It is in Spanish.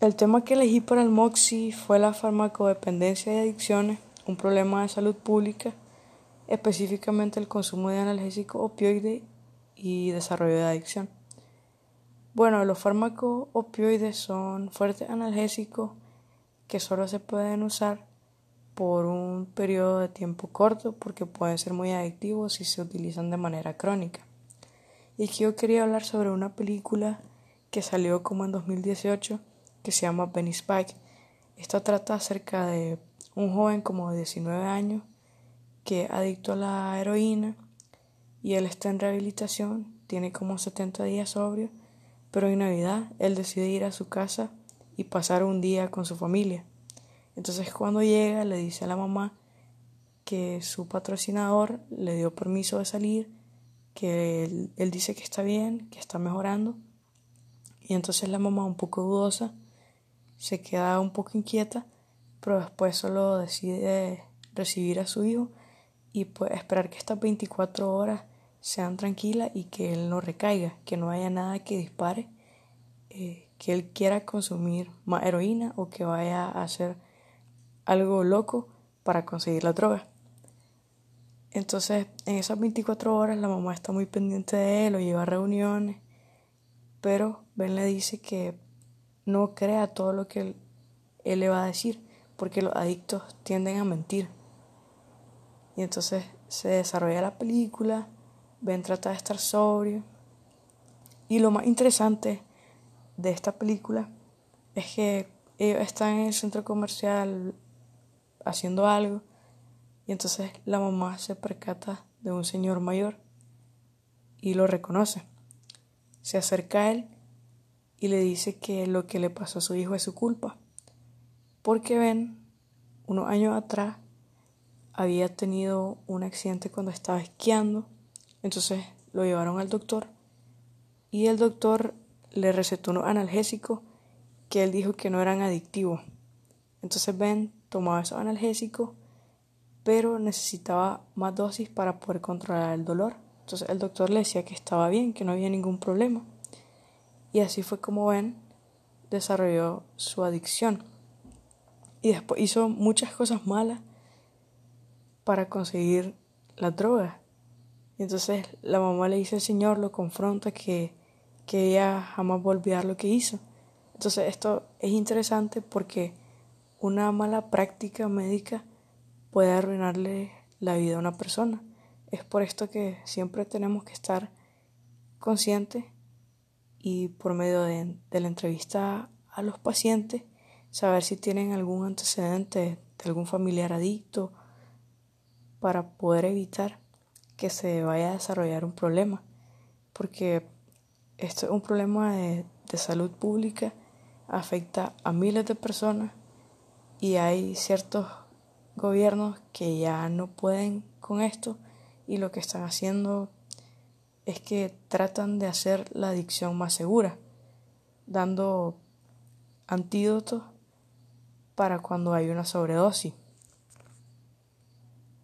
El tema que elegí para el MOXI fue la farmacodependencia y adicciones, un problema de salud pública, específicamente el consumo de analgésico opioide y desarrollo de adicción. Bueno, los fármacos opioides son fuertes analgésicos que solo se pueden usar por un periodo de tiempo corto porque pueden ser muy adictivos si se utilizan de manera crónica. Y aquí yo quería hablar sobre una película que salió como en 2018 que se llama Benny Spike. Esta trata acerca de un joven como de 19 años que es adicto a la heroína y él está en rehabilitación, tiene como 70 días sobrio, pero en Navidad él decide ir a su casa y pasar un día con su familia. Entonces cuando llega le dice a la mamá que su patrocinador le dio permiso de salir, que él, dice que está bien, que está mejorando. Y entonces la mamá un poco dudosa se queda un poco inquieta, pero después solo decide recibir a su hijo y pues esperar que estas 24 horas sean tranquilas y que él no recaiga, que no haya nada que dispare, eh, que él quiera consumir más heroína o que vaya a hacer algo loco para conseguir la droga. Entonces, en esas 24 horas la mamá está muy pendiente de él, lo lleva a reuniones, pero Ben le dice que no crea todo lo que él, le va a decir, porque los adictos tienden a mentir. Y entonces se desarrolla la película, Ben trata de estar sobrio. Y lo más interesante de esta película es que ellos están en el centro comercial haciendo algo y entonces la mamá se percata de un señor mayor y lo reconoce. Se acerca a él y le dice que lo que le pasó a su hijo es su culpa, porque ven, unos años atrás había tenido un accidente cuando estaba esquiando, entonces lo llevaron al doctor y el doctor le recetó unos analgésicos que él dijo que no eran adictivos. Entonces Ben tomaba esos analgésicos, pero necesitaba más dosis para poder controlar el dolor. Entonces el doctor le decía que estaba bien, que no había ningún problema. Y así fue como Ben desarrolló su adicción. Y después hizo muchas cosas malas para conseguir la droga. Y entonces la mamá le dice al Señor, lo confronta que, que ella jamás va a olvidar lo que hizo. Entonces esto es interesante porque una mala práctica médica puede arruinarle la vida a una persona. Es por esto que siempre tenemos que estar conscientes y por medio de, la entrevista a los pacientes saber si tienen algún antecedente de algún familiar adicto para poder evitar que se vaya a desarrollar un problema. Porque esto es un problema de salud pública, afecta a miles de personas y hay ciertos gobiernos que ya no pueden con esto y lo que están haciendo es que tratan de hacer la adicción más segura, dando antídotos para cuando hay una sobredosis.